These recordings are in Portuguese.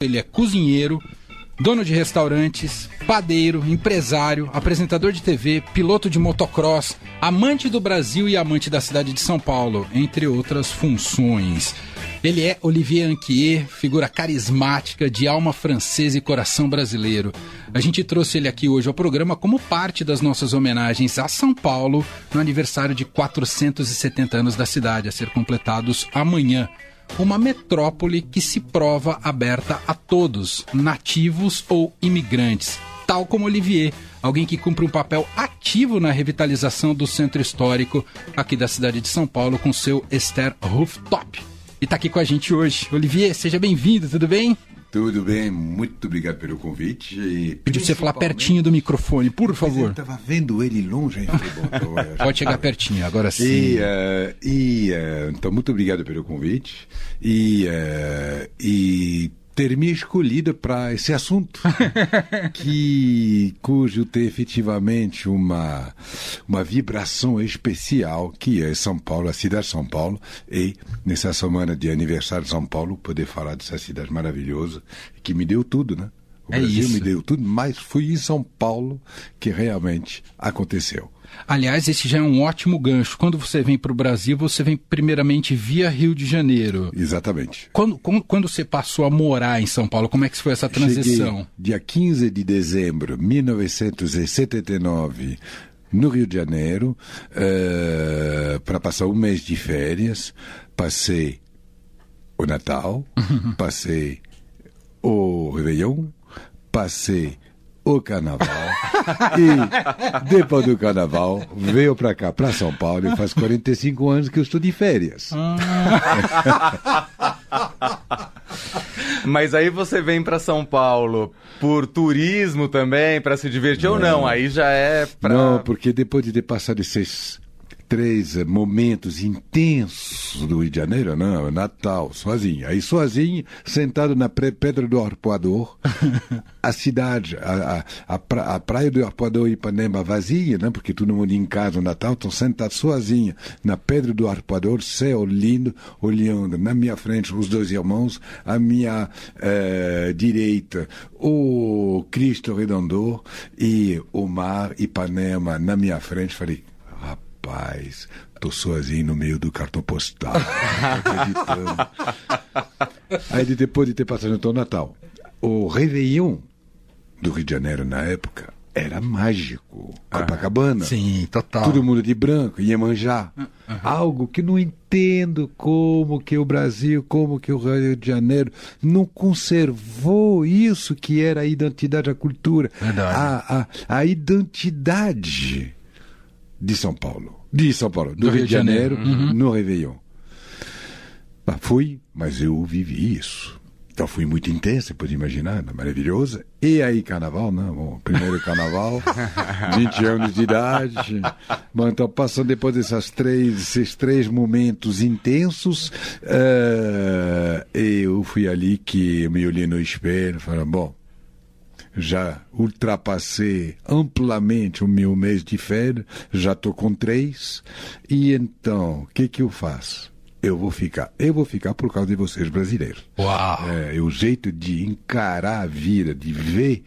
Ele é cozinheiro, dono de restaurantes, padeiro, empresário, apresentador de TV, piloto de motocross, amante do Brasil e amante da cidade de São Paulo, entre outras funções. Ele é Olivier Anquier, figura carismática de alma francesa e coração brasileiro. A gente trouxe ele aqui hoje ao programa como parte das nossas homenagens a São Paulo no aniversário de 470 anos da cidade, a ser completados amanhã uma metrópole que se prova aberta a todos, nativos ou imigrantes, tal como Olivier, alguém que cumpre um papel ativo na revitalização do centro histórico aqui da cidade de São Paulo com seu Esther Rooftop. E está aqui com a gente hoje. Olivier, seja bem-vindo, tudo bem? Tudo bem, muito obrigado pelo convite. E Pedi você falar pertinho do microfone, por favor. Eu estava vendo ele longe. Bom, então, Pode chegar pertinho, agora sim. E, uh, e uh, então, muito obrigado pelo convite. E, uh, e ter me escolhido para esse assunto, que cujo tem efetivamente uma uma vibração especial que é São Paulo, a cidade de São Paulo, e nessa semana de aniversário de São Paulo poder falar dessa cidade maravilhosa que me deu tudo, né? O é Brasil isso. me deu tudo, mas foi em São Paulo que realmente aconteceu. Aliás, esse já é um ótimo gancho. Quando você vem para o Brasil, você vem primeiramente via Rio de Janeiro. Exatamente. Quando, quando, quando, você passou a morar em São Paulo, como é que foi essa transição? Cheguei dia 15 de dezembro de 1979 no Rio de Janeiro uh, para passar um mês de férias. Passei o Natal, passei o Réveillon, passei o carnaval e depois do carnaval veio para cá, para São Paulo e faz 45 anos que eu estou de férias. Mas aí você vem para São Paulo por turismo também, para se divertir não. ou não? Aí já é para Não, porque depois de ter passado esses três momentos intensos do Rio de Janeiro, não, Natal, sozinho. Aí sozinho, sentado na Pedra do Arpoador, a cidade, a, a, a, pra, a praia do Arpoador e Ipanema vazia, né? porque todo mundo em casa no Natal, estão sentados sozinho na Pedra do Arpoador, céu lindo, olhando na minha frente os dois irmãos, à minha eh, direita o Cristo Redentor e o mar Ipanema na minha frente. Falei, rapaz, tô sozinho no meio do cartão postal, acreditando. Aí depois de ter passado então o Natal, o Réveillon do Rio de Janeiro na época era mágico. Copacabana. Sim, total. Todo mundo de branco, Iemanjá. Uhum. Algo que não entendo como que o Brasil, como que o Rio de Janeiro não conservou isso que era a identidade, a cultura. Verdade. A, a, a identidade de São Paulo. De São Paulo, do, Do Rio, de Janeiro, Uhum. no Réveillon. Fui, mas eu vivi isso. Então fui muito intensa, pode imaginar, maravilhosa. E aí, carnaval, não, bom, primeiro carnaval, 20 anos de idade. Bom, então, passando depois dessas três, esses três momentos intensos, uh, eu fui ali que eu me olhei no espelho e falei, bom, já ultrapassei amplamente o meu mês de férias, já estou com três, e então, o que que eu faço? Eu vou ficar. Eu vou ficar por causa de vocês brasileiros. Uau! É, o jeito de encarar a vida, de ver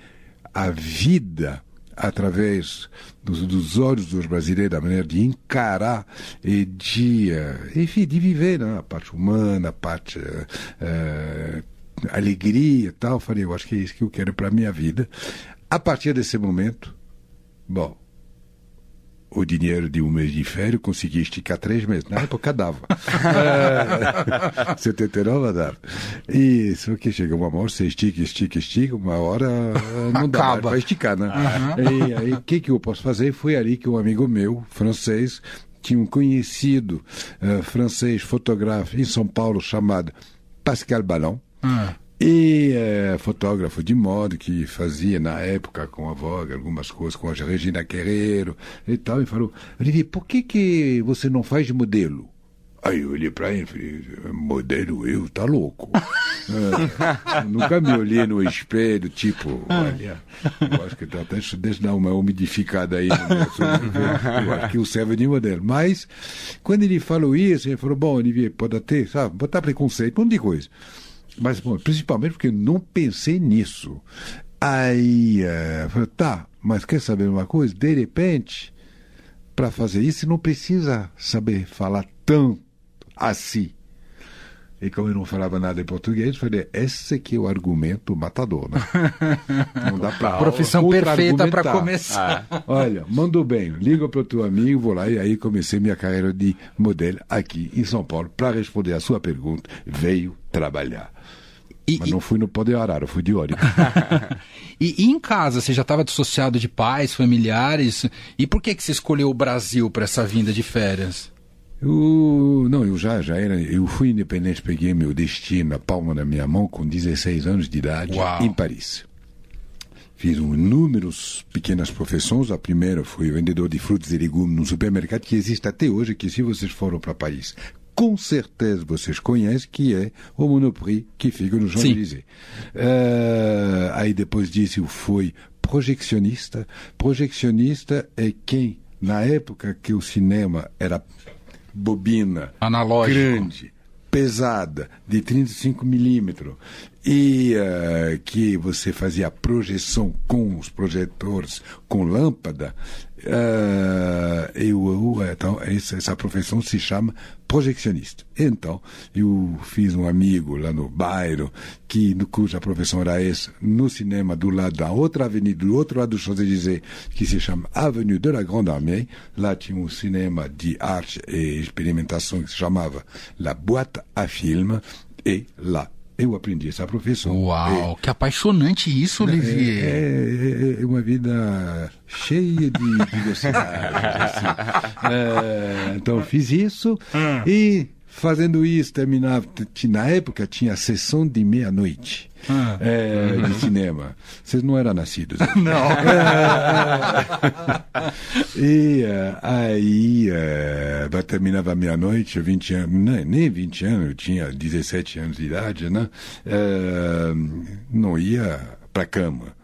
a vida através dos, dos olhos dos brasileiros, a maneira de encarar e de, uh, enfim, de viver né? a parte humana, a parte uh, alegria e tal. Eu falei, eu acho que é isso que eu quero para a minha vida. A partir desse momento, bom, o dinheiro de um mês de férias, consegui esticar três meses. Na época dava. é, 79 dava. E só que chega uma hora, você estica, estica, estica, uma hora não dá para esticar, né? Uhum. E aí, o que, que eu posso fazer? Foi ali que um amigo meu, francês, tinha um conhecido uh, francês fotógrafo em São Paulo chamado Pascal Ballon. Uhum. E é, fotógrafo de moda que fazia na época com a Vogue algumas coisas com a Regina Guerreiro e tal, e falou: Olivier, por que, que você não faz modelo? Aí eu olhei para ele e falei: modelo eu, tá louco. é, nunca me olhei no espelho, tipo, olha, eu acho que tá até deixa dar uma umidificada aí. eu acho que o serve de modelo. Mas, quando ele falou isso, ele falou: bom, Olivier, pode ter, sabe, botar preconceito, um monte de coisa. Mas, bom, principalmente porque não pensei nisso. Aí, é, tá, mas quer saber uma coisa? De repente, para fazer isso, não precisa saber falar tanto assim. E como eu não falava nada em português, falei, esse aqui é o argumento matador, né? Não dá pra... Profissão perfeita para começar. Ah. Olha, mandou bem, liga para o teu amigo, vou lá, e aí comecei minha carreira de modelo aqui em São Paulo. Para responder a sua pergunta, veio trabalhar. E, Mas não fui no Poder Arara, fui de óleo. e, e, em casa, você já estava dissociado de pais, familiares? E por que, que você escolheu o Brasil para essa vinda de férias? Eu, não, eu já, já era. Eu fui independente, peguei meu destino na palma da minha mão com 16 anos de idade Uau. em Paris. Fiz um, inúmeros pequenas profissões. A primeira foi vendedor de frutas e legumes num supermercado que existe até hoje, que se vocês foram para Paris, com certeza vocês conhecem, que é o Monoprix que fica no Champs-Élysées. Uh, aí depois disso eu fui projeccionista. Projeccionista é quem, na época que o cinema era bobina Analógico. grande, pesada, de 35 milímetros, e uh, que você fazia projeção com os projetores com lâmpada, uh, eu, eu, então, essa, essa profissão se chama projeccionista. Então, eu fiz um amigo lá no bairro, que, no, cuja profissão era essa, no cinema do lado da outra avenida, do outro lado do Champs-Élysées, que se chama Avenue de la Grande Armée. Lá tinha um cinema de arte e experimentação que se chamava La Boîte à Film, e lá eu aprendi essa profissão. Uau, que apaixonante isso, Olivier. É, é, é, uma vida cheia de diversidade. assim. é, então fiz isso hum. e fazendo isso terminava. Na época tinha a sessão de meia-noite. Ah. É, de cinema. Vocês não eram nascidos. Né? Não. e uh, aí uh, terminava meia-noite, 20 anos, nem, nem 20 anos, eu tinha 17 anos de idade, né? Uh, não ia para cama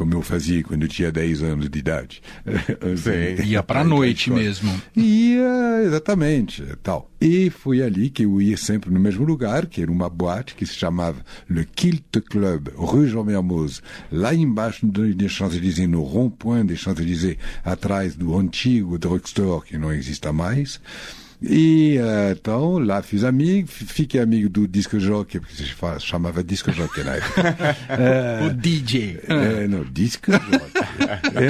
como eu fazia quando eu tinha 10 anos de idade. Sim, ia para a noite mesmo. Ia, exatamente, tal. E foi ali que eu ia sempre no mesmo lugar, que era uma boate que se chamava Le Kilt Club, Rue Jean Mermoz, lá embaixo des Champs-Élysées, no rond-point des Champs-Élysées, atrás do antigo drugstore que não existe mais. E uh, então lá fiz amigo, fiquei amigo do disco jockey, porque se chamava disco jockey na época. uh, o DJ. Uh, não, disco jockey.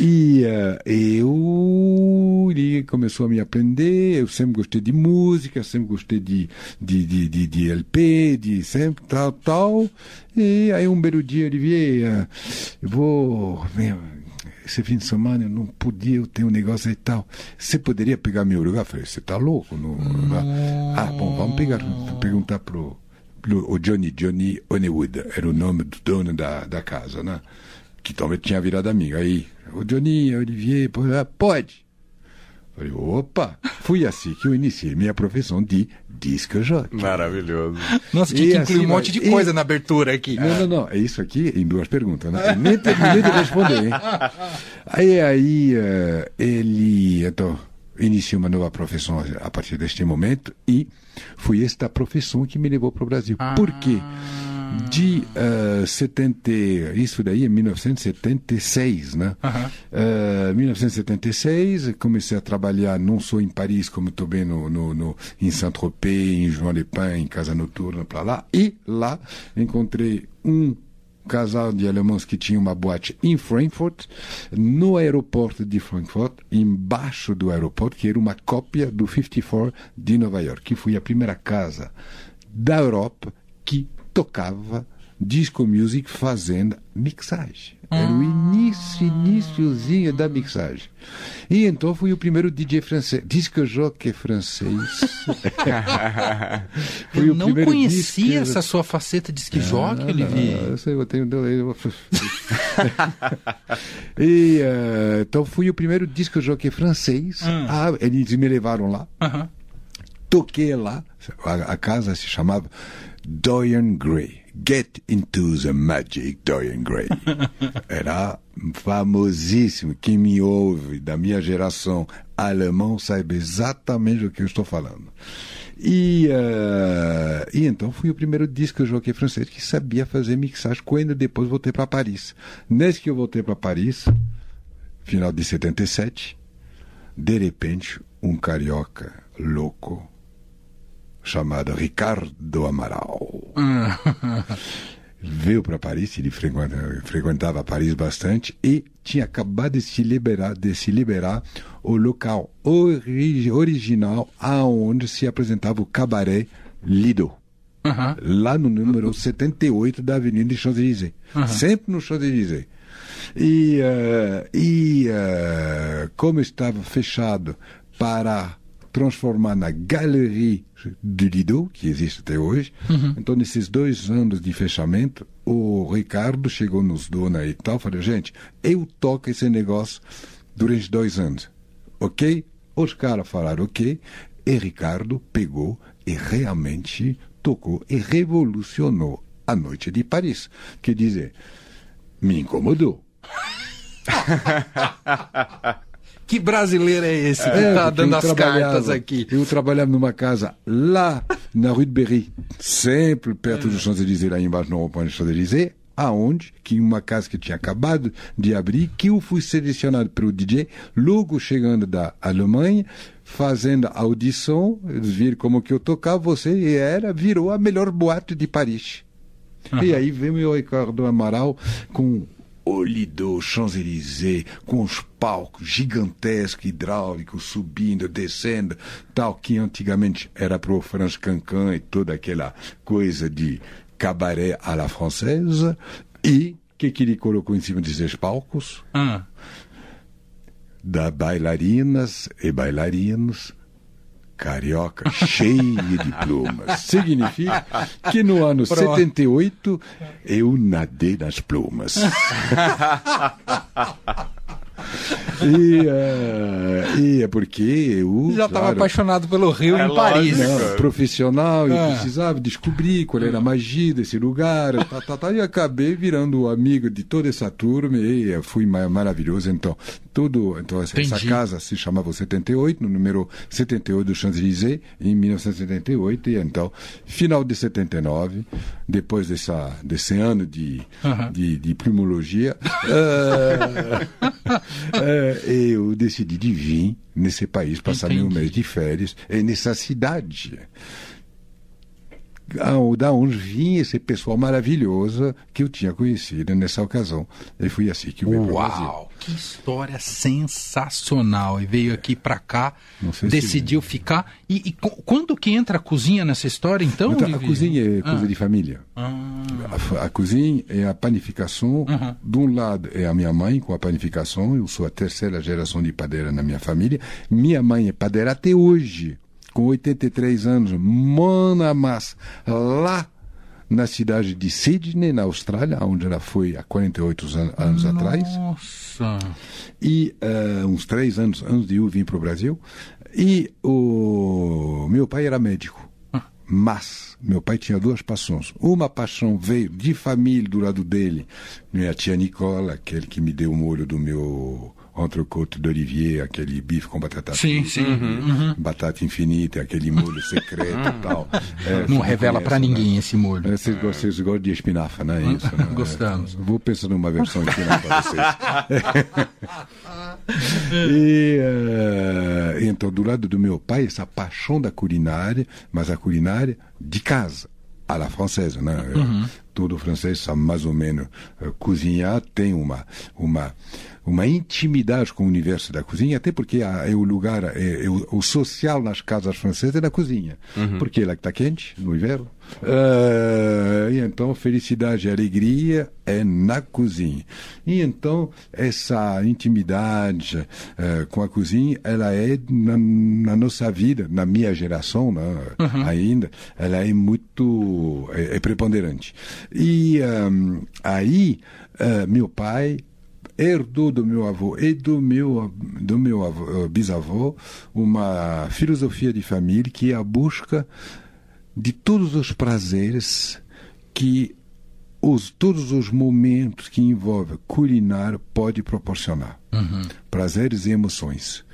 e eu, ele começou a me aprender, eu sempre gostei de música, sempre gostei de, de, de, de, de LP, de sempre tal, tal. E aí um belo dia, Olivier, eu vou... Meu, esse fim de semana eu não podia, eu tenho um negócio e tal. Você poderia pegar meu lugar? Eu falei, você tá louco? No, ah, bom, vamos pegar, perguntar pro, o Johnny, Johnny Honeywood, era o nome do dono da, da casa, né? Que também tinha virado amigo. Aí, o Johnny, Olivier, pode. Falei, opa! Fui assim que eu iniciei minha profissão de disco jockey. Maravilhoso. Nossa, que, que assim, inclui um monte de coisa e... na abertura aqui. Não, não, não. É isso aqui em duas perguntas, né? Eu nem terminei de responder, hein? Aí, aí, uh, ele, então, iniciou uma nova profissão a partir deste momento e foi esta profissão que me levou para o Brasil. Ah. Por quê? De uh, 70, isso daí é 1976, né? Uhum. Uh, 1976, comecei a trabalhar não só em Paris, como também no, no, no em Saint-Tropez, em Pen, em Casa Noturna, para lá. E lá encontrei um casal de alemães que tinha uma boate em Frankfurt, no aeroporto de Frankfurt, embaixo do aeroporto, que era uma cópia do 54 de Nova York, que foi a primeira casa da Europa que tocava disco music fazendo mixagem. Era o início, iníciozinho da mixagem. E então fui o primeiro DJ francês, disco jockey francês. fui eu não conhecia disco... essa sua faceta de disc ah, jockey, Olivier. eu sei, eu tenho... e, uh, então fui o primeiro disco jockey francês. Hum. Ah, eles me levaram lá. Uh -huh. Toquei lá. A, a casa se chamava Dorian Gray. Get into the magic, Dorian Gray. Era famosíssimo. Quem me ouve da minha geração alemão sabe exatamente o que eu estou falando. E, uh, e então foi o primeiro disco jockey francês que sabia fazer mixagem quando depois voltei para Paris. Nesse que eu voltei para Paris, final de 77, de repente, um carioca louco chamado Ricardo Amaral veio para Paris, ele frequentava, Paris bastante e tinha acabado de se liberar, de se liberar o local ori original aonde se apresentava o cabaré Lido. Uhum. Lá no número 78 da Avenida Champs-Élysées. Uhum. Sempre no Champs-Élysées. E, uh, e uh, como estava fechado para transformar na Galerie de Lido, que existe até hoje. Uhum. Então, nesses dois anos de fechamento, o Ricardo chegou nos donos e tal, falou, gente, eu toco esse negócio durante dois anos, ok? Os caras falaram ok, e Ricardo pegou e realmente tocou e revolucionou a noite de Paris. Quer dizer, me incomodou. Que brasileiro é esse que está é, dando as cartas aqui? Eu trabalhava numa casa lá na Rue de Berry, sempre perto é. do Champs-Élysées, lá embaixo no rond do Champs-Élysées, aonde que uma casa que tinha acabado de abrir, que eu fui selecionado pelo DJ, logo chegando da Alemanha, fazendo audição, eles viram como que eu tocava, você e era, virou a melhor boate de Paris. Uhum. E aí veio o Ricardo Amaral com o Lido, Champs-Élysées, com os palcos gigantescos, hidráulicos, subindo, descendo, tal que antigamente era para o Franz Cancan e toda aquela coisa de cabaré à la française. E o que, que ele colocou em cima desses palcos? Ah. Da bailarinas e bailarinos carioca cheia de plumas. Significa que no ano Pronto. 78 eu nadei nas plumas. e, uh, e é porque eu. Já estava claro, apaixonado pelo Rio é em Paris. Não, profissional, eu é. precisava descobrir qual era a magia desse lugar. Tá, tá, tá, e acabei virando amigo de toda essa turma e eh, fui maravilhoso. Então, tudo, então essa Entendi. casa se chamava 78, no número 78 do Champs-Élysées, em 1978. E então, final de 79, depois dessa, desse ano de, de, de primologia. uh, é, eu decidi de vir nesse país, passar Entendi. meu mês de férias, nessa cidade da onde vinha esse pessoal maravilhoso que eu tinha conhecido nessa ocasião. E foi assim que eu vim Uau, que história sensacional! E veio aqui para cá, decidiu ficar. E, e, quando que entra a cozinha nessa história, então? então a cozinha é coisa ah. de família. Ah. A, a, cozinha é a panificação. Uhum. De um lado é a minha mãe com a panificação. Eu sou a terceira geração de padeira na minha família. Minha mãe é padeira até hoje com 83 anos, Mona Mas, lá na cidade de Sydney, na Austrália, onde ela foi há 48 an anos Nossa. atrás. Nossa! E uh, uns três anos antes de eu vir para o Brasil. E o meu pai era médico. Ah. Mas meu pai tinha duas paixões. Uma paixão veio de família do lado dele, minha tia Nicola, aquele que me deu o molho do meu entrecôte d'Olivier, aquele bife com batata sim, frita, sim. Uhum. batata infinita, aquele molho secreto e uhum. tal. É, não revela para ninguém né? esse molho. É, vocês, vocês, gostam de espinafra, né? Isso, né? Gostamos. É, vou pensar numa versão espinafra para vocês. e, uh, então, do lado do meu pai, essa paixão da culinária, mas a culinária de casa à la française, né? Uhum. Todo francês sabe mais ou menos uh, cozinhar, tem uma, uma, uma intimidade com o universo da cozinha, até porque é o lugar, é, é o, o, social nas casas francesas é na cozinha, uhum. porque ela está quente no inverno. Uh, e então felicidade e alegria é na cozinha. E então essa intimidade uh, com a cozinha, ela é na, na, nossa vida, na minha geração né, uhum. ainda, ela é muito é, é preponderante. E um, aí uh, meu pai herdou do meu avô e do meu, do meu avô, bisavô uma filosofia de família que é a busca de todos os prazeres que os, todos os momentos que envolvem culinária pode proporcionar. Uhum. Prazeres e emoções.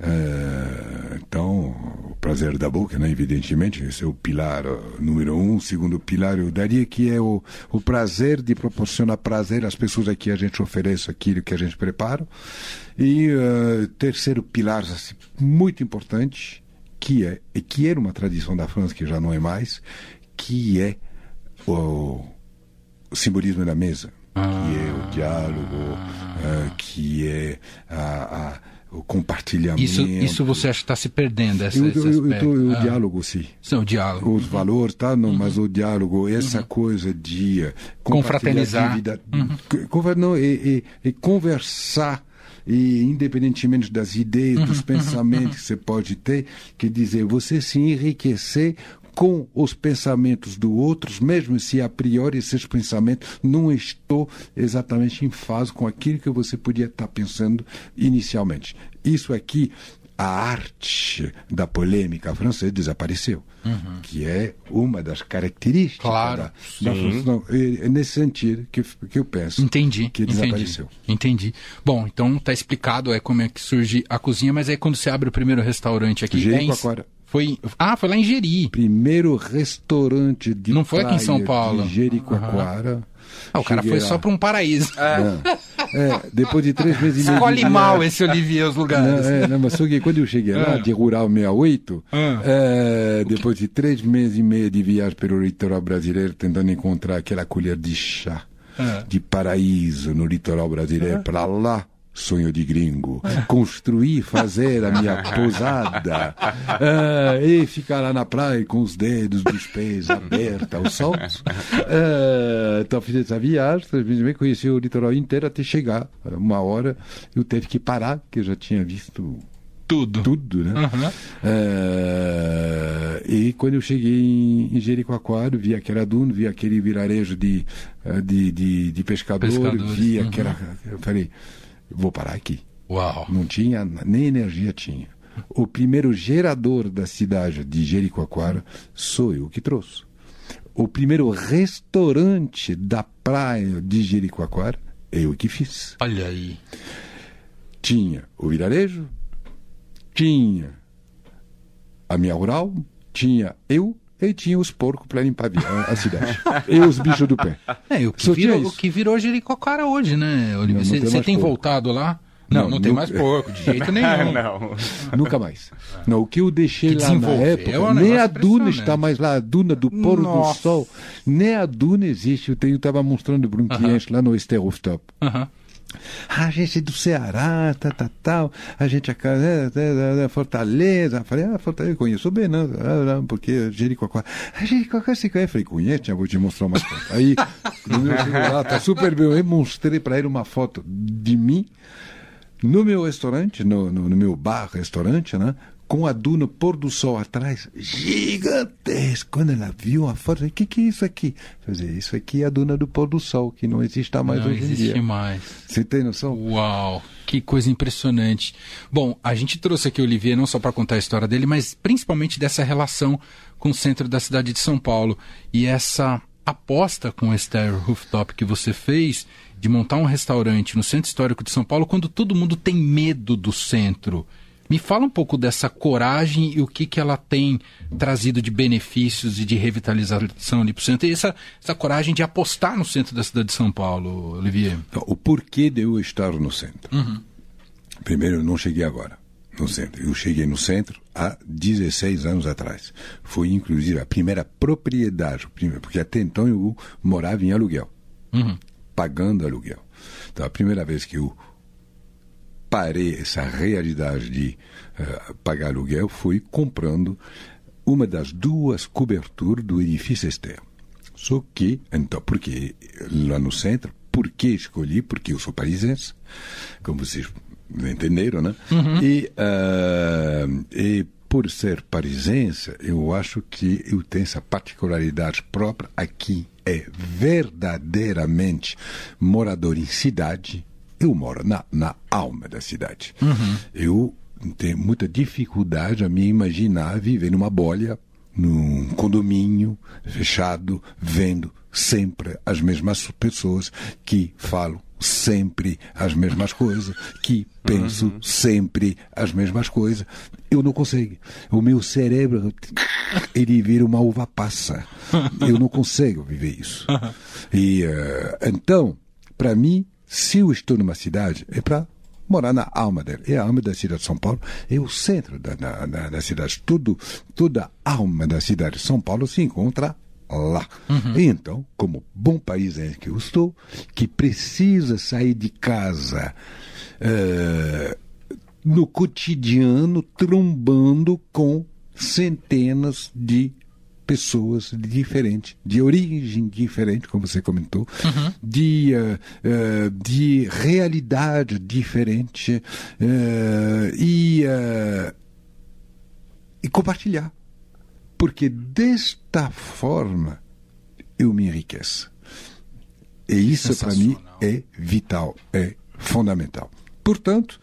Uh, então, o prazer da boca, né? evidentemente, esse é o pilar número um. Segundo pilar, eu daria que é o, o prazer de proporcionar prazer às pessoas a que a gente oferece aquilo que a gente prepara. E uh, terceiro pilar, assim, muito importante, que é que era uma tradição da França que já não é mais, que é o, o simbolismo da mesa, ah. que é o diálogo, uh, que é a, a, o compartilhamento. Isso, isso você acha que está se perdendo? Essa, eu, eu, eu tô, o ah. diálogo, sim. Sim, o diálogo. Os valores, tá? Não, uhum. Mas o diálogo, essa uhum. coisa de confraternizar, uhum. não, e, e, e conversar e independentemente das ideias, dos uhum, uhum, pensamentos uhum. que você pode ter, que dizer, você se enriquecer com os pensamentos do outro, mesmo se a priori esses pensamentos não estão exatamente em fase com aquilo que você podia estar pensando inicialmente. Isso aqui a arte da polêmica francesa desapareceu, uhum. que é uma das características claro, da, da função. É nesse sentido que, que eu penso entendi, que desapareceu. Entendi. Bom, então está explicado é como é que surge a cozinha, mas aí quando você abre o primeiro restaurante aqui... Jericoacoara. É foi, ah, foi lá em Jeri. Primeiro restaurante de Não foi aqui em São Paulo. De Jericoacoara. Uhum. Ah, o cara foi lá. só para um paraíso. É. é. depois de três meses e meio. Escolhe mal esse Olivier os lugares. Não, é, não, mas só que quando eu cheguei lá, é. de Rural 68, é, depois de três meses e meio de viagem pelo litoral brasileiro, tentando encontrar aquela colher de chá é. de paraíso no litoral brasileiro, para lá sonho de gringo, construir, fazer a minha pousada uh, e ficar lá na praia com os dedos dos pés abertos ao sol. Uh, então fiz essa viagem, conheci o litoral inteiro até chegar. Uma hora eu teve que parar, porque eu já tinha visto tudo. Tudo, né? Uhum. Uh, e quando eu cheguei em, em Jericoacoara, vi aquela duna, vi aquele vilarejo de, de, de, de pescador, Pescadores. vi uhum. aquela. Eu falei, vou parar aqui. Uau. Não tinha, nem energia tinha. O primeiro gerador da cidade de Jericoacoara sou eu que trouxe. O primeiro restaurante da praia de Jericoacoara, eu que fiz. Olha aí. Tinha o vilarejo, tinha a minha rural, tinha eu e tinha os porcos para limpar a cidade. e os bichos do pé. É, o que, virou, o que virou Jericoacoara hoje, né, Olivia? Você tem, tem voltado lá? Não, não, não tem mais porco, de jeito nenhum. não. Nunca mais. Não, o que eu deixei que lá na época, é nem a duna está mais lá, a duna do pôr do sol, nem a duna existe. Eu estava mostrando um uh -huh. lá no Esterofstop. Uh -huh. Ah, a gente é do Ceará, tal, tal, tal. A gente é, é, é, é Fortaleza. Falei, ah, Fortaleza, conheço bem, não, não porque Jericoacoara. Ah, Jericoacoara você conhece? Falei, conhece? vou te mostrar uma foto. Aí, no meu celular, tá super bem. Eu mostrei para ele uma foto de mim no meu restaurante, no, no, no meu bar, restaurante, né? Com a duna pôr do sol atrás, gigantesco. Quando ela viu a foto, o que, que é isso aqui? Fazer isso aqui é a duna do pôr do sol, que não existe mais não hoje em dia. Não existe mais. Você tem noção? Uau, que coisa impressionante. Bom, a gente trouxe aqui o Olivier não só para contar a história dele, mas principalmente dessa relação com o centro da cidade de São Paulo e essa aposta com o Esther Rooftop que você fez de montar um restaurante no centro histórico de São Paulo quando todo mundo tem medo do centro. Me fala um pouco dessa coragem e o que, que ela tem trazido de benefícios e de revitalização ali para o centro. E essa, essa coragem de apostar no centro da cidade de São Paulo, Olivier. O porquê de eu estar no centro. Uhum. Primeiro, eu não cheguei agora no centro. Eu cheguei no centro há 16 anos atrás. Foi, inclusive, a primeira propriedade, porque até então eu morava em aluguel, uhum. pagando aluguel. Então, a primeira vez que eu parei essa realidade de uh, pagar aluguel foi comprando uma das duas coberturas do edifício Esther. Só que, então, porque lá no centro, por que escolhi? Porque eu sou parisense, como vocês entenderam, né? Uhum. E, uh, e por ser parisense, eu acho que eu tenho essa particularidade própria aqui. É verdadeiramente morador em cidade, eu moro na, na alma da cidade. Uhum. Eu tenho muita dificuldade a me imaginar viver numa bolha, num condomínio fechado, vendo sempre as mesmas pessoas que falam sempre as mesmas coisas, que penso uhum. sempre as mesmas coisas. Eu não consigo. O meu cérebro, ele vira uma uva passa. Eu não consigo viver isso. E uh, então, para mim, se eu estou numa cidade, é para morar na alma dela. E a alma da cidade de São Paulo é o centro da, da, da cidade. Tudo, toda a alma da cidade de São Paulo se encontra lá. Uhum. Então, como bom país em que eu estou, que precisa sair de casa uh, no cotidiano, trombando com centenas de pessoas diferentes, de origem diferente, como você comentou, uhum. de, uh, uh, de realidade diferente uh, e, e compartilhar porque desta forma eu me enriqueço. E isso para mim é vital, é fundamental. Portanto,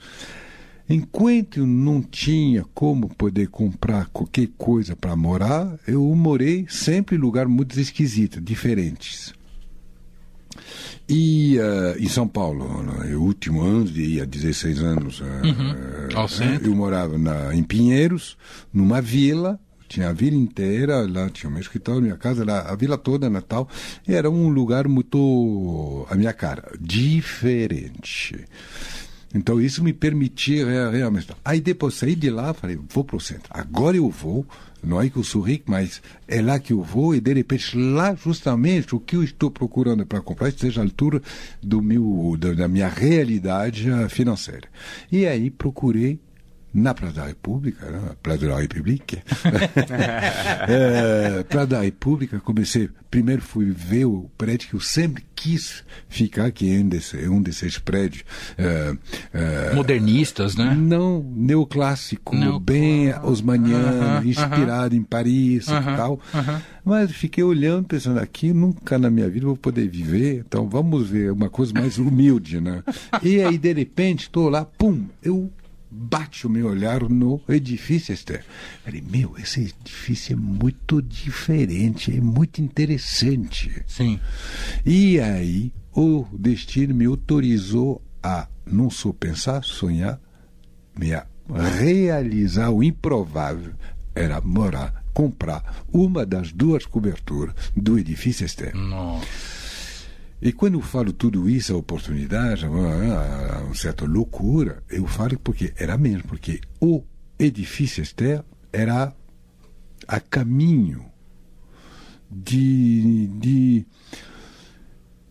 enquanto eu não tinha como poder comprar qualquer coisa para morar, eu morei sempre em lugares muito esquisitos, diferentes. E uh, em São Paulo, no último ano, há 16 anos, uh, uhum. uh, eu morava na, em Pinheiros, numa vila, tinha a vila inteira, lá tinha o meu escritório, minha casa, lá, a vila toda, Natal. Era um lugar muito, a minha cara, diferente. Então isso me permitia realmente. Aí depois saí de lá, falei, vou para o centro. Agora eu vou, não é que eu sou rico, mas é lá que eu vou e de repente lá justamente o que eu estou procurando para comprar esteja à altura do meu, da minha realidade financeira. E aí procurei na Praça da República, né? Praça da República, é, Praça da República, comecei, primeiro fui ver o prédio que eu sempre quis ficar, que é um, desse, é um desses prédios. É, é, Modernistas, né? Não, neoclássico, Neo... bem osmaniano, uh -huh, inspirado uh -huh. em Paris uh -huh, e tal. Mas fiquei olhando, pensando, aqui nunca na minha vida vou poder viver, então vamos ver uma coisa mais humilde, né? e aí, de repente, estou lá, pum, eu bate o meu olhar no edifício, Esther. Falei, meu, esse edifício é muito diferente, é muito interessante. Sim. E aí o destino me autorizou a não só pensar, sonhar, me a realizar o improvável. Era morar, comprar uma das duas coberturas do edifício Esther. Nossa. E quando eu falo tudo isso, a oportunidade, uma certa loucura, eu falo porque era mesmo, porque o edifício Esther era a caminho de, de,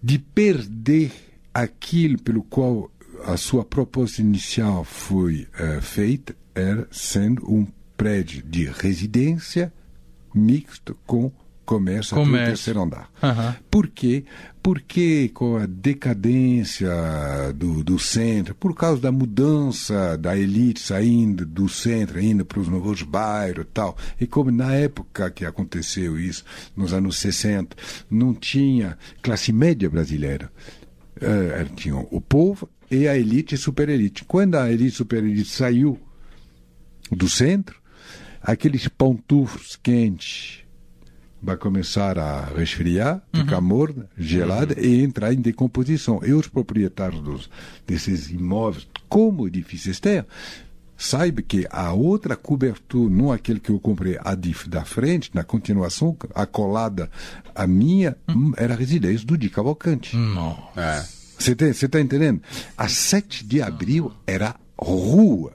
de perder aquilo pelo qual a sua proposta inicial foi uh, feita, era sendo um prédio de residência mixto com comércio, comércio. até o terceiro andar. Uhum. Por quê? Porque com a decadência do, do centro, por causa da mudança da elite saindo do centro, indo para os novos bairros e tal, e como na época que aconteceu isso, nos anos 60, não tinha classe média brasileira, uh, tinha o povo e a elite e super elite. Quando a elite e super elite saiu do centro, aqueles pantufos quentes vai começar a resfriar, ficar uhum. morna, gelada uhum. e entrar em decomposição. E os proprietários dos, desses imóveis, como edifício Esther, saiba que a outra cobertura, não aquele que eu comprei a da frente, na continuação, a colada a minha, uhum. era a residência do Di Cavalcante. Nossa. Você é. está tá entendendo? A 7 de abril era rua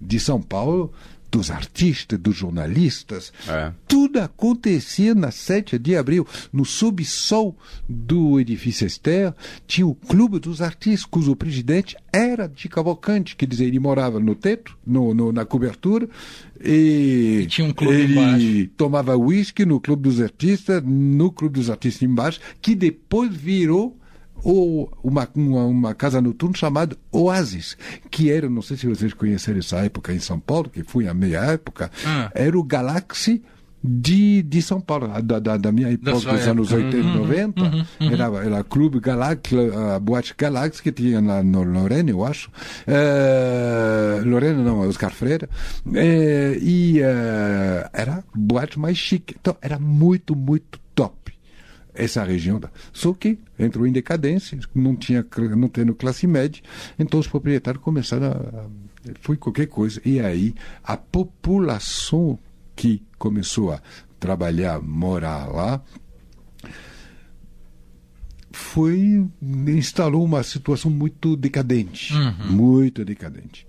de São Paulo dos artistas, dos jornalistas. É. Tudo acontecia na 7 de abril. No subsol do edifício Esther, tinha o Clube dos Artistas, cujo presidente era de Cavalcante, quer dizer, ele morava no teto, no, no na cobertura, e, e tinha um clube ele embaixo. tomava uísque no Clube dos Artistas, no Clube dos Artistas embaixo, que depois virou ou uma, uma, uma, casa noturna chamada Oasis, que era, não sei se vocês conheceram essa época em São Paulo, que foi a meia época, ah. era o Galaxy de, de São Paulo, da, da, da minha época dos anos 80 e 90, uhum, uhum. era, era Clube Galaxy, a Boate Galaxy, que tinha lá no Lorena, eu acho. Uh, Lorena não, Oscar Freire. Uh, e uh, era boate mais chique. Então, era muito, muito. Essa região. Só que entrou em decadência, não tinha não tendo classe média, então os proprietários começaram a foi qualquer coisa. E aí a população que começou a trabalhar, morar lá, foi instalou uma situação muito decadente, uhum. muito decadente.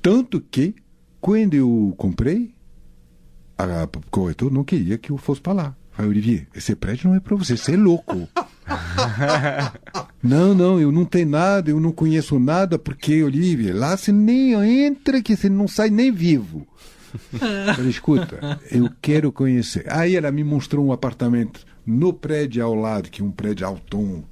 Tanto que quando eu comprei, a corretor não queria que eu fosse para lá. Falei, Olivier, esse prédio não é para você, você é louco. não, não, eu não tenho nada, eu não conheço nada, porque, Olivier, lá você nem entra, que você não sai nem vivo. Falei, escuta, eu quero conhecer. Aí ela me mostrou um apartamento no prédio ao lado, que é um prédio alto,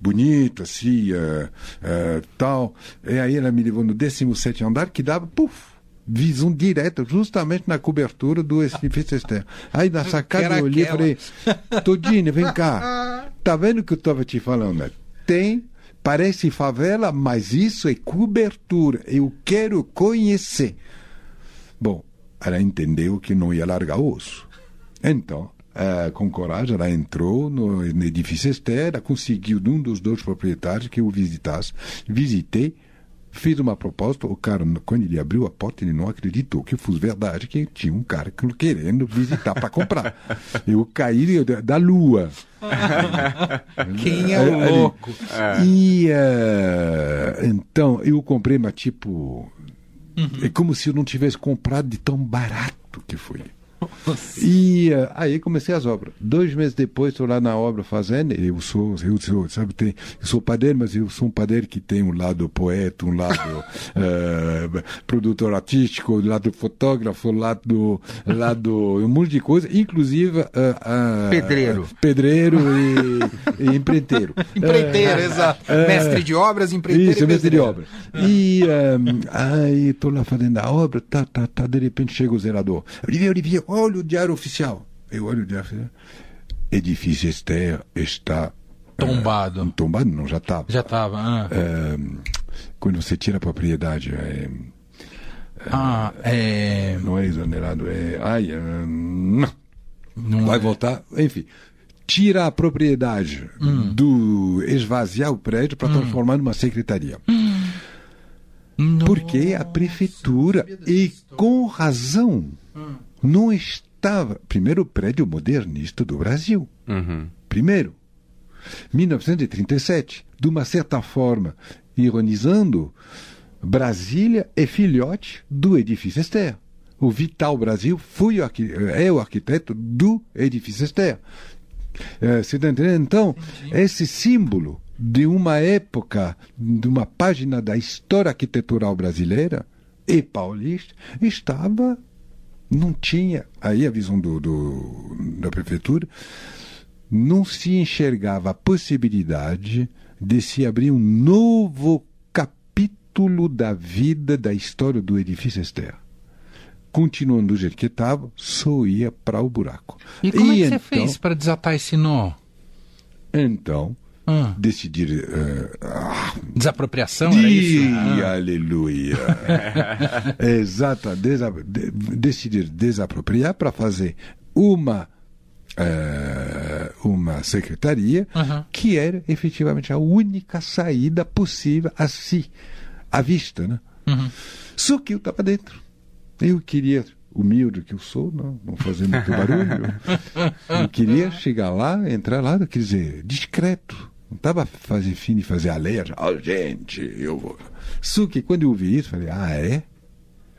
bonito, assim, uh, uh, tal. E aí ela me levou no 17 andar, que dava, puf, visão direta, justamente na cobertura do edifício externo. Aí na sacada eu olhei e falei, Todinho, vem cá. Tá vendo o que eu estava te falando? Tem, parece favela, mas isso é cobertura. Eu quero conhecer. Bom, ela entendeu que não ia largar o osso. Então, é, com coragem, ela entrou no, no edifício externo, conseguiu de um dos dois proprietários que eu visitasse. Visitei, fiz uma proposta, o cara, quando ele abriu a porta, ele não acreditou que fosse verdade, que tinha um cara querendo visitar para comprar. Eu caí da, lua. Quem é o louco? É. E uh, então eu comprei, mas tipo. Uhum. É como se eu não tivesse comprado de tão barato que foi. E uh, aí comecei as obras. Dois meses depois, estou lá na obra fazendo. Eu sou, eu sou, sabe, tem, eu sou padeiro, mas eu sou um padeiro que tem um lado poeta, um lado uh, produtor artístico, um lado fotógrafo, um lado, lado um monte de coisa, inclusive uh, pedreiro, pedreiro e, e empreiteiro. empreiteiro, exato. mestre de obras, empreiteiro. Isso, mestre de obras. E um, aí estou lá fazendo a obra, tá, tá, tá, de repente chega o zelador. Olivier, Olivier, olha o diário oficial. Eu olho o diário oficial. Edifício Esther está. Tombado. Uh, tombado não, já estava. Já estava. Ah. Uh, quando você tira a propriedade. É, ah, é. Não é exonerado, é. Ai, não. não. Vai é. voltar. Enfim tira a propriedade hum. do esvaziar o prédio para hum. transformar numa secretaria. Hum. Porque a prefeitura, e com razão, hum não estava. Primeiro prédio modernista do Brasil. Uhum. Primeiro. 1937, de uma certa forma, ironizando, Brasília é filhote do edifício Esther. O Vital Brasil foi o é o arquiteto do edifício Esther. É, você está entendendo? Então, Entendi. esse símbolo de uma época, de uma página da história arquitetural brasileira e paulista, estava não tinha, aí a visão do, do, da prefeitura, não se enxergava a possibilidade de se abrir um novo capítulo da vida, da história do edifício Esther. Continuando do jeito que estava, só ia para o buraco. E como e é que então, você fez para desatar esse nó? Então, ah. decidir. Uh, Desapropriação, era isso? Ah. Aleluia! Exato, desa, de, decidir desapropriar para fazer uma. Uh, uma secretaria uhum. que era efetivamente a única saída possível assim, à vista. Né? Uhum. Só que eu estava dentro. Eu queria humilde que eu sou, não, não fazer muito barulho. eu queria chegar lá, entrar lá, quer dizer, discreto. Não estava fazendo fim de fazer a lei, oh, gente, eu vou. Só que quando eu ouvi isso, falei, ah, é?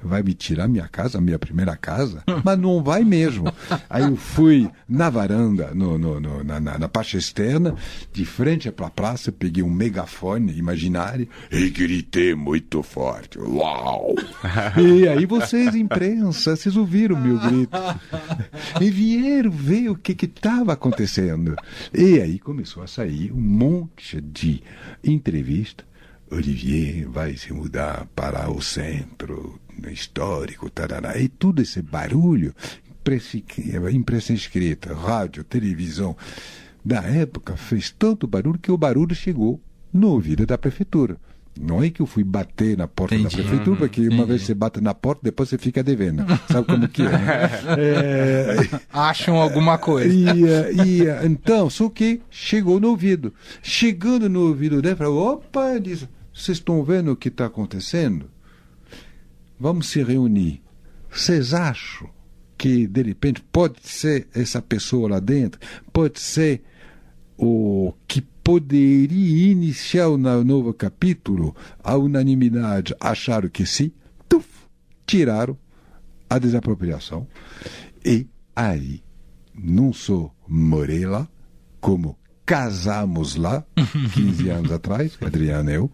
Vai me tirar minha casa, minha primeira casa? Mas não vai mesmo. Aí eu fui na varanda, no, no, no na, na, na, parte externa, de frente para a praça, peguei um megafone imaginário e gritei muito forte. Uau! e aí vocês, imprensa, vocês ouviram o meu grito. E vieram ver o que estava acontecendo. E aí começou a sair um monte de entrevistas Olivier vai se mudar para o centro histórico, tarará, e tudo esse barulho, imprensa escrita, rádio, televisão, da época fez tanto barulho que o barulho chegou no ouvido da prefeitura. Não é que eu fui bater na porta Entendi. da prefeitura, porque uma Entendi. vez você bate na porta, depois você fica devendo. Sabe como que é? né? É, Acham alguma coisa. e, e, então, só que chegou no ouvido. Chegando no ouvido dele, falou, opa, disse, vocês estão vendo o que está acontecendo? Vamos se reunir. Vocês acham que, de repente, pode ser essa pessoa lá dentro? Pode ser o que poderia iniciar o na- novo capítulo? A unanimidade acharam que sim, tuf, tiraram a desapropriação. E aí, não só morei lá, como casamos lá, 15 anos atrás, Adriano e eu,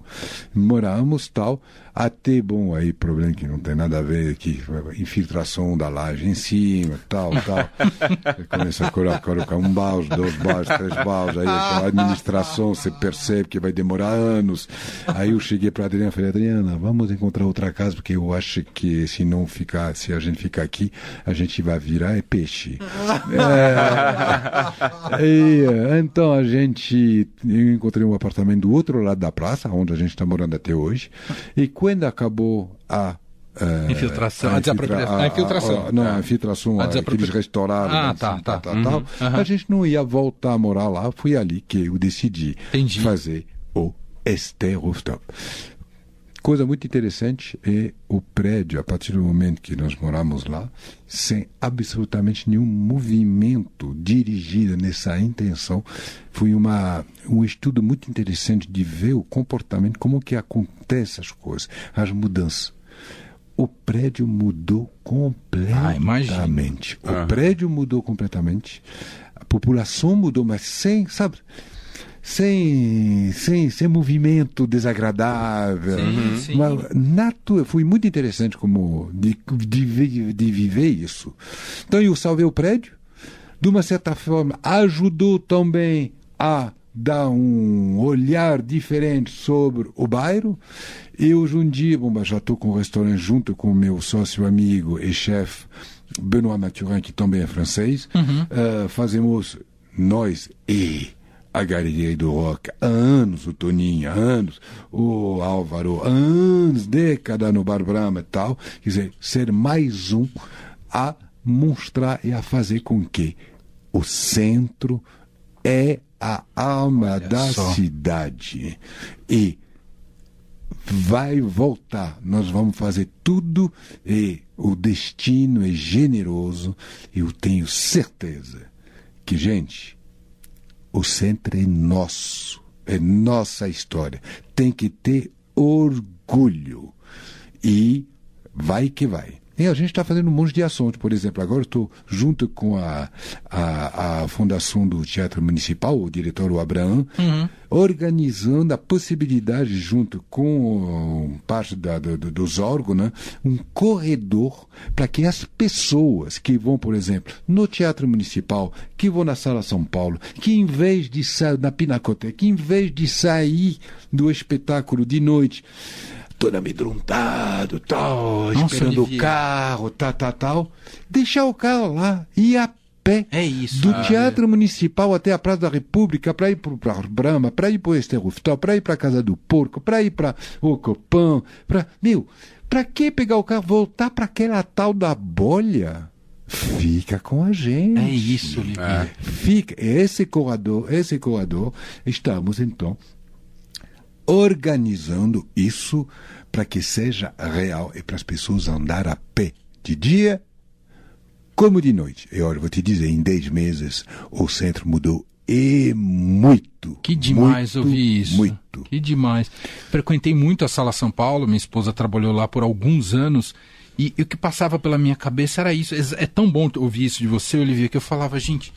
moramos tal, até, bom, aí problema que não tem nada a ver, que infiltração da laje em cima, tal, tal. Começa a colocar, um balde, dois baldes, três baldes, aí a administração, você percebe que vai demorar anos. Aí eu cheguei para Adriana e falei, Adriana, vamos encontrar outra casa, porque eu acho que se não ficar, se a gente ficar aqui, a gente vai virar é peixe. É. E, então a gente, eu encontrei um apartamento do outro lado da praça, onde a gente está morando até hoje, e quando acabou a eh, Infiltração, a desapropriação, a infiltração. a- não, a infiltração, A a que desapropria- eles restauraram. Ah, assim, tá, tá. tal, Uhum, tal. aham. A gente não ia voltar a morar lá, foi ali que eu decidi Entendi. fazer o Esther Rooftop. Coisa muito interessante é o prédio, a partir do momento que nós moramos lá, sem absolutamente nenhum movimento dirigido nessa intenção. Foi uma, um estudo muito interessante de ver o comportamento, como que acontecem as coisas, as mudanças. O prédio mudou Ah, completamente. o prédio mudou completamente. A população mudou, mas sem, sabe? Sem, sem, sem movimento desagradável. sim. Uma, natu, foi muito interessante como de, de, de viver isso. Então eu salvei o prédio, de uma certa forma ajudou também a dar um olhar diferente sobre o bairro. E hoje em dia, bom, já estou com o restaurante junto com o meu sócio amigo e chefe Benoît Mathurin, que também é francês. Eh, fazemos nós e a Galeria do Rock há anos, o Toninho há anos, o Álvaro há anos, década no Bar Brahma e tal. Quer dizer, ser mais um a mostrar e a fazer com que o centro é a alma Olha da só. cidade. E vai voltar. Nós vamos fazer tudo e o destino é generoso. Eu tenho certeza que, gente, o centro é nosso, é nossa história. Tem que ter orgulho. E vai que vai. E a gente está fazendo um monte de ações. Por exemplo, agora estou junto com a, a, a Fundação do Teatro Municipal, o diretor o Abraão, organizando a possibilidade, junto com parte da, do- dos órgãos, né, um corredor para que as pessoas que vão, por exemplo, no Teatro Municipal, que vão na Sala São Paulo, que em vez de sair na Pinacoteca, que em vez de sair do espetáculo de noite, todo amedrontado, tal, Nossa, esperando Olivier. o carro, tal, tal, tal, deixar o carro lá e ir a pé É isso. do Ah, Teatro Municipal até a Praça da República, para ir para o Brahma, para ir para o Esther Rooftop, para ir para a Casa do Porco, para ir para o Copan, para... Meu, para que pegar o carro, voltar para aquela tal da bolha? Fica com a gente. É isso, Olivier. Fica, esse corredor, esse corredor, estamos então organizando isso para que seja real e para as pessoas andar a pé de dia como de noite. E olha, vou te dizer, em 10 meses o centro mudou e muito. Que demais muito, ouvir isso. Muito. Que demais. Frequentei muito a Sala São Paulo, minha esposa trabalhou lá por alguns anos. E, e o que passava pela minha cabeça era isso. É, é tão bom ouvir isso de você, Olivia, que eu falava, gente,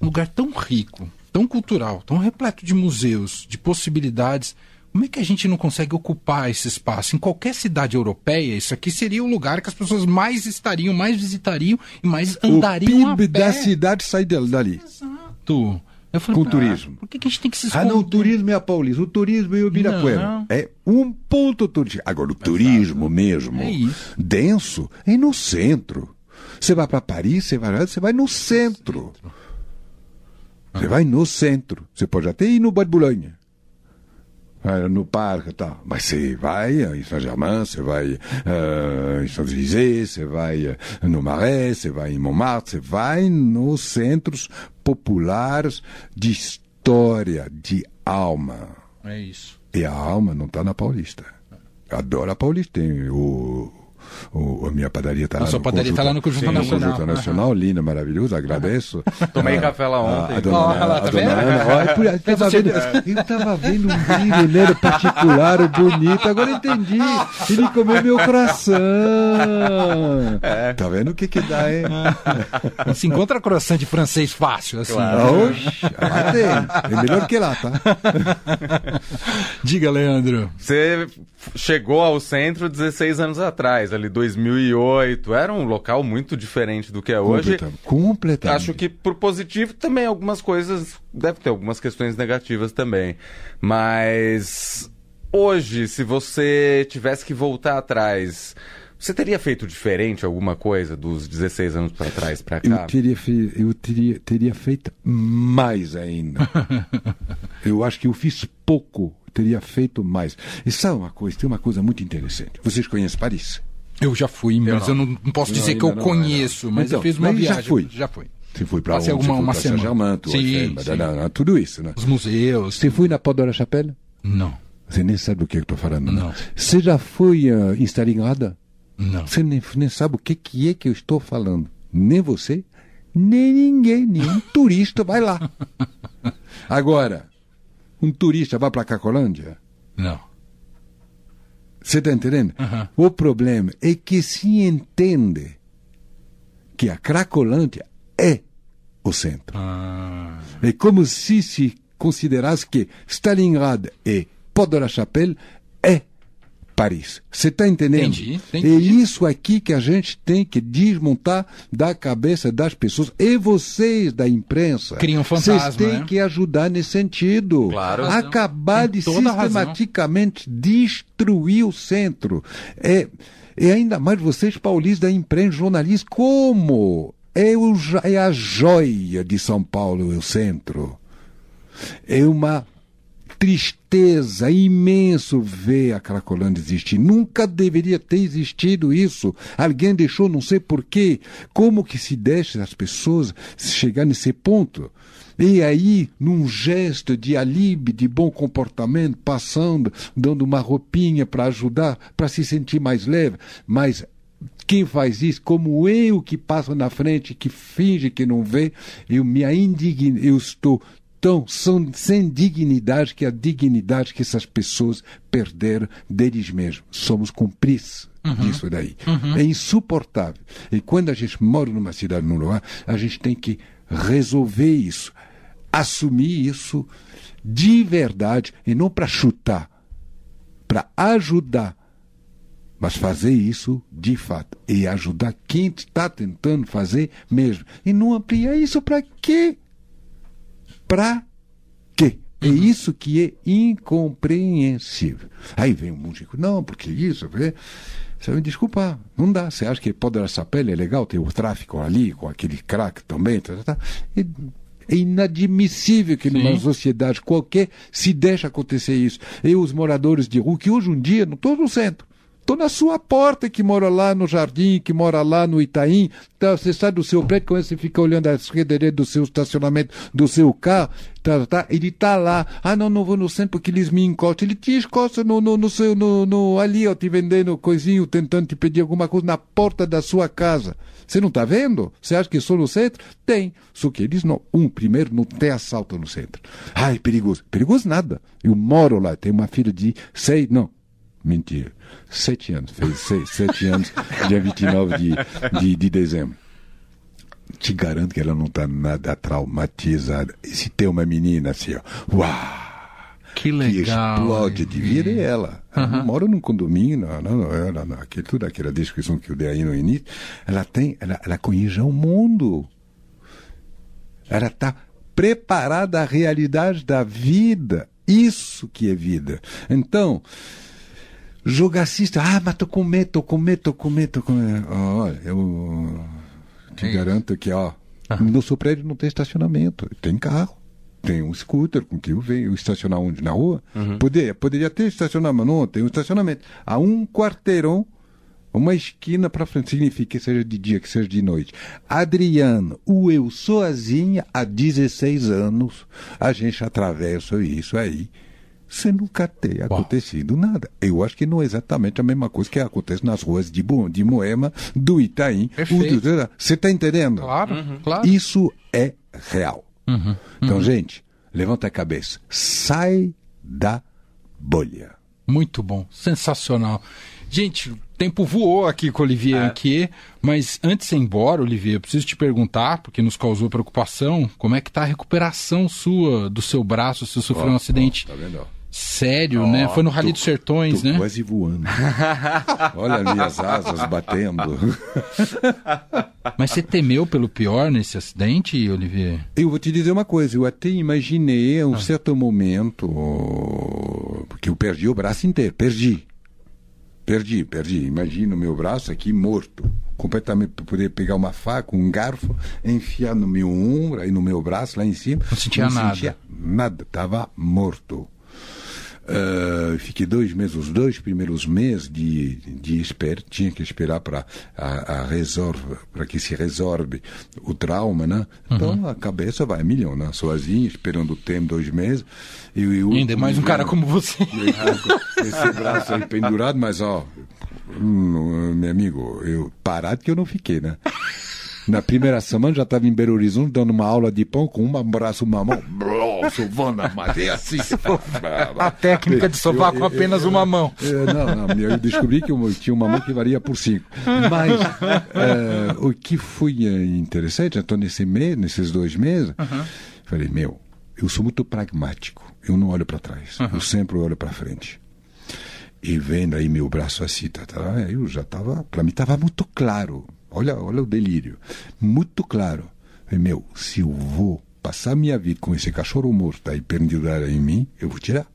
um lugar tão rico, tão cultural, tão repleto de museus, de possibilidades. Como é que a gente não consegue ocupar esse espaço? Em qualquer cidade europeia, isso aqui seria o lugar que as pessoas mais estariam, mais visitariam e mais andariam o PIB da cidade sai dali. Exato. Eu falei, Com "Ah, turismo." Por que, que a gente tem que se Ah, esconder? não, o turismo é a Paulista, o turismo é o Ibirapuera. É um ponto turístico. Agora, o turismo mesmo, É isso. denso, é no centro. Você vai para Paris, você vai, você vai no centro. Você vai no centro. Você pode até ir no Bar de Boulogne. Ah, no parque e tal. Mas você vai em Saint-Germain, você vai uh, em Champs-Élysées, você vai uh, no Marais, você vai em Montmartre, você vai nos centros populares de história, de alma. É isso. E a alma não está na Paulista. Adoro a Paulista. Tem o o, a minha padaria está lá, sua padaria tá lá no Conjunto sim, Nacional. Conjunto Nacional, linda, maravilhoso, agradeço. Tomei Ah, café lá ontem. A, a dona, lá, a tá dona vendo? Ana, ó, é por- eu tava vendo, eu tava vendo um brilho nele particular, bonito, agora eu entendi. Ele comeu meu coração. Tá vendo o que que dá, hein? Se encontra croissant de francês fácil, assim. Claro. Oxe, lá tem. É melhor que lá, tá? Diga, Leandro. Você chegou ao centro 16 anos atrás, ali 2008. Era um local muito diferente do que é hoje. Completamente. Completamente. Acho que por positivo também algumas coisas, deve ter algumas questões negativas também. Mas hoje, se você tivesse que voltar atrás, você teria feito diferente alguma coisa dos 16 anos para trás para cá? Eu teria, fe... eu teria, teria feito mais ainda. eu acho que eu fiz pouco, teria feito mais. E sabe uma coisa, tem uma coisa muito interessante. Vocês conhecem Paris? Eu já fui, mas eu não, não posso Não, dizer que eu não, conheço, mas Então, eu fiz uma mas já viagem. fui. Já fui. Você foi para onde? Alguma- uma semana. Sim, tudo isso, né? Os museus. Você foi na Porte de la Chapelle? Não, Você nem sabe o que eu estou falando. né? Não. Você já foi uh, em Stalingrad? não. Você nem, nem sabe o que, que é que eu estou falando. Nem você, nem ninguém, nenhum turista vai lá. Agora, um turista vai para a Cacolândia? Não. Você está entendendo? Aham. O problema é que se entende que a Cracolândia é o centro. Ah, É como se se considerasse que Stalingrad e Porte de la Chapelle é Paris. Você está entendendo? Entendi, entendi. É isso aqui que a gente tem que desmontar da cabeça das pessoas. E vocês da imprensa. Criam Vocês fantasma, têm né? que ajudar nesse sentido. Claro. Acabar de sistematicamente destruir o centro. É, e ainda mais vocês, paulistas da imprensa, jornalistas, como? É, o, é a joia de São Paulo, o centro. É uma tristeza imenso ver a Cracolândia existir. Nunca deveria ter existido isso. Alguém deixou, não sei porquê. Como que se deixa as pessoas chegar nesse ponto? E aí, num gesto de alívio, de bom comportamento, passando, dando uma roupinha para ajudar, para se sentir mais leve. Mas quem faz isso, como eu que passo na frente, que finge que não vê, eu me indigno, eu estou tão são, sem dignidade que a dignidade que essas pessoas perderam deles mesmos. Somos cúmplices disso daí. É insuportável. E quando a gente mora numa cidade, num lugar, a gente tem que resolver isso, assumir isso de verdade e não para chutar, para ajudar mas fazer isso de fato e ajudar quem está tentando fazer mesmo. E não ampliar isso para quê? Para quê? É isso que é incompreensível. Aí vem um músico, não, porque isso, vê. Você vai me desculpar, não dá. Você acha que pode essa pele é legal ter o tráfico ali, com aquele crack também? Tá, tá, tá. É, é inadmissível que numa Sim. sociedade qualquer se deixe acontecer isso. E os moradores de rua, que hoje um dia não estou no centro, estou na sua porta, que mora lá no jardim, que mora lá no Itaim, tá, você sai do seu prédio, quando você fica olhando a esquerda do seu estacionamento, do seu carro, tá, tá, ele está lá. Ah, não, não vou no centro porque eles me encostam. Ele te encosta no, no, no seu, no, no, ali, ó, te vendendo coisinho, tentando te pedir alguma coisa na porta da sua casa. Você não está vendo? Você acha que sou no centro? Tem. Só que eles não. Um, primeiro, não tem assalto no centro. Ai, perigoso. Perigoso nada. Eu moro lá, tenho uma filha de seis, não, mentira, sete anos, fez seis, sete anos, dia 29 de, de, de dezembro. Te garanto que ela não está nada traumatizada. E se tem uma menina assim, ó, uau! que que legal. explode hein? de vida é ela. Ela não mora num condomínio, não, não, não, ela, não, aquele, toda aquela descrição que eu dei aí no início, ela tem, ela, ela conhece o mundo. Ela está preparada à realidade da vida. Isso que é vida. Então, jogacista, ah, mas tô com medo, tô com medo, tô com medo, tô com medo. Olha, eu te É isso. garanto que, ó, no seu prédio não tem estacionamento, tem carro. tem um scooter com que eu venho estacionar onde? Na rua? Uhum. Poderia, poderia ter estacionado, mas não, tem um estacionamento. A um quarteirão, uma esquina para frente, significa que seja de dia, que seja de noite. Adriano, o eu sozinha, há 16 anos, a gente atravessa isso aí. Você nunca tem acontecido nada. Eu acho que não é exatamente a mesma coisa que acontece nas ruas de, Bo- de Moema, do Itaim. Você está entendendo? Claro, claro. Isso é real. Então, gente, levanta a cabeça. Sai da bolha. Muito bom, sensacional. Gente, o tempo voou aqui com o Olivier Anquier, mas antes de ir embora, Olivier, eu preciso te perguntar, porque nos causou preocupação, como é que tá a recuperação sua do seu braço? Você sofreu um acidente Tá vendo? Sério, né? Foi no Rally dos Sertões, Tô né? quase voando. Olha minhas asas batendo. Mas você temeu pelo pior nesse acidente, Olivier? Eu vou te dizer uma coisa, eu até imaginei a um certo momento porque eu perdi o braço inteiro, perdi. Perdi, perdi. Imagina o meu braço aqui morto. Completamente para poder pegar uma faca, um garfo, enfiar no meu ombro, aí no meu braço, lá em cima. Não sentia nada. sentia nada, estava morto. Ah, fiquei dois meses, os dois primeiros meses de, de espera, tinha que esperar para a, a para que se resolve o trauma, né? Então a cabeça vai a milhão, né? Sozinho, esperando o tempo, dois meses. E, e Ainda mais um cara como você. esse braço aí pendurado, mas ó, hum, meu amigo, eu parado que eu não fiquei, né? Na primeira semana já estava em Belo Horizonte dando uma aula de pão com um braço, uma mão, blá, sovando a madeira assim. A técnica de sovar com apenas uma mão. É, não, não, eu descobri que eu tinha uma mão que varia por cinco. Mas é, o que foi é, interessante, então nesse mês, nesses dois meses, falei, meu, eu sou muito pragmático, eu não olho para trás, eu sempre olho para frente. E vendo aí meu braço assim, tá, tá, eu já estava, para mim estava muito claro. Olha, olha o delírio, muito claro. Meu, se eu vou passar minha vida com esse cachorro morto aí pendurado em mim, eu vou tirar.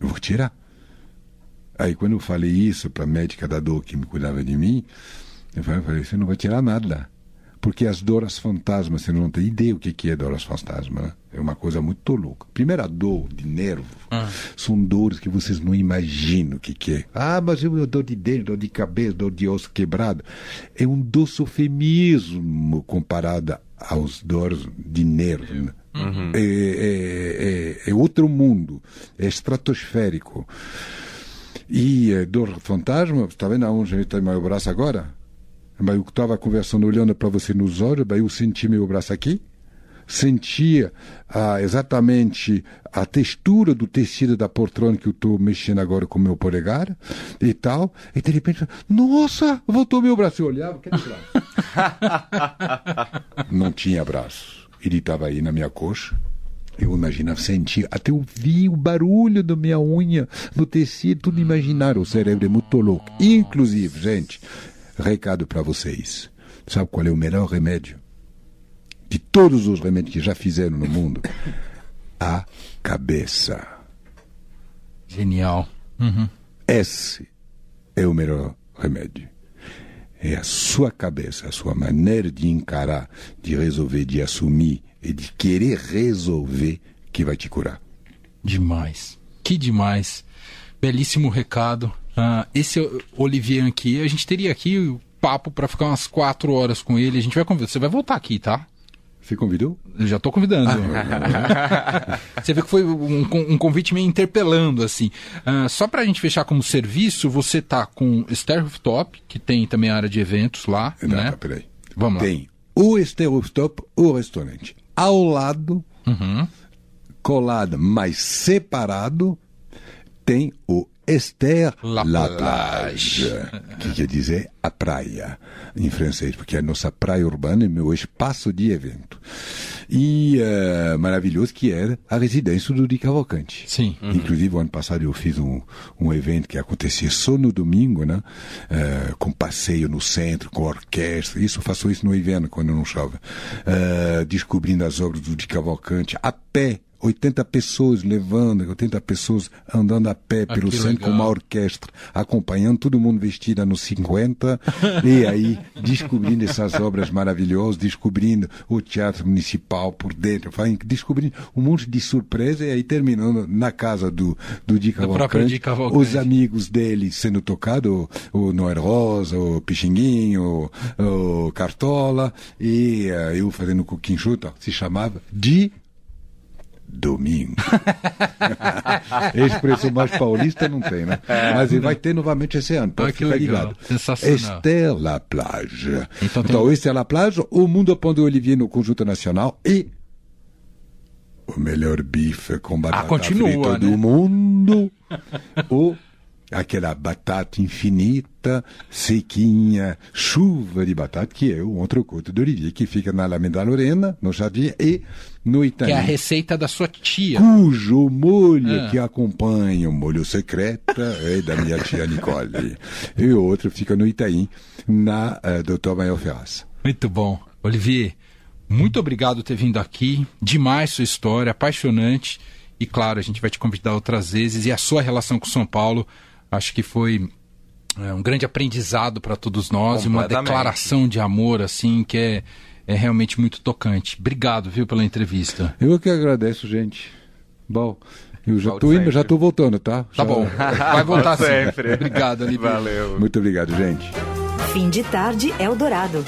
Eu vou tirar. Aí quando eu falei isso para a médica da dor que me cuidava de mim, eu falei, você não vai tirar nada. Porque as dores fantasmas, você não tem ideia o que é dores fantasma, né? É uma coisa muito louca. Primeiro, a dor de nervo são dores que vocês não imaginam o que é. Ah, mas eu dor de dente, dor de cabeça, dor de osso quebrado. É um doce eufemismo comparada aos dores de nervo. né? É, é- é- é outro mundo, é estratosférico. E eh, dor fantasma, está vendo aonde está meu braço agora? Mas eu estava conversando, olhando para você nos olhos, mas eu senti meu braço aqui, sentia ah, exatamente a textura do tecido da poltrona que eu estou mexendo agora com o meu polegar e tal, e de repente, nossa, voltou meu braço. Eu olhava, cadê braço? Não tinha braço. Ele estava aí na minha coxa. Eu imaginava, sentia, até ouvi o barulho da minha unha no tecido, tudo imaginar. O cérebro é muito louco. Inclusive, gente, recado para vocês. Sabe qual é o melhor remédio? De todos os remédios que já fizeram no mundo? A cabeça. Genial. Uhum. Esse é o melhor remédio. É a sua cabeça, a sua maneira de encarar, de resolver, de assumir e de querer resolver que vai te curar. Demais. Que demais. Belíssimo recado. Ah, esse é Olivier aqui, a gente teria aqui o papo para ficar umas quatro horas com ele. A gente vai convidar. Você vai voltar aqui, tá? Você convidou? Eu já tô convidando. você vê que foi um, um convite meio interpelando, assim. Ah, só pra gente fechar como serviço, você tá com Stair Rooftop, que tem também a área de eventos lá, Não, né? tá, peraí. Vamos lá. Tem o Estereostop, o restaurante. Ao lado, Uhum. colado, mas separado, tem o Esther La La, Plage. Que quer dizer a praia, em francês, porque a nossa praia urbana é meu espaço de evento. E eh, maravilhoso que era a residência do Di Cavalcante. Sim. Inclusive, o ano passado eu fiz um, um evento que acontecia só no domingo, né? Eh, com passeio no centro, com orquestra. Isso eu faço isso no inverno, quando não chove. Eh, descobrindo as obras do Di Cavalcante a pé 80 pessoas levando, 80 pessoas andando a pé Ah, pelo centro com legal. uma orquestra, acompanhando todo mundo vestido nos 50, e aí descobrindo essas obras maravilhosas, descobrindo o teatro municipal por dentro, descobrindo um monte de surpresa e aí terminando na casa do, do Di próprio Cavalcante, os amigos dele sendo tocado, o Noel Rosa, o Pixinguinho, o, o Cartola, e eh, eu fazendo com o Quinchuta, se chamava Di Domingo. Expressão mais paulista não tem, né? Mas ele vai ter novamente esse ano, pode Ah, ficar legal. ligado. Sensacional. Esther La Plage. Então Então, tem- Esther La Plage, o Mundo de Olivier no Conjunto Nacional e o melhor bife com batata Ah, continua, frita né? do mundo. o aquela batata infinita, sequinha, chuva de batata, que é o entrecote de Olivier, que fica na Alameda Lorena, no Jardim, e no Que Itaim é a receita da sua tia. cujo molho Ah. que acompanha o molho secreto é da minha tia Nicole. e o outro fica no Itaim, na uh, Dr. Mael Ferraz. Muito bom. Olivier, muito obrigado por ter vindo aqui. Demais sua história, apaixonante. E claro, a gente vai te convidar outras vezes. E a sua relação com São Paulo, acho que foi é, um grande aprendizado para todos nós. e Uma declaração de amor, assim, que é, é realmente muito tocante. Obrigado, viu, pela entrevista. Eu que agradeço, gente. Bom, eu já estou indo, já estou voltando, tá? Tá Já- bom. Vai voltar. Sempre. Obrigado, Olivier. Valeu. Muito obrigado, gente. Fim de tarde Eldorado.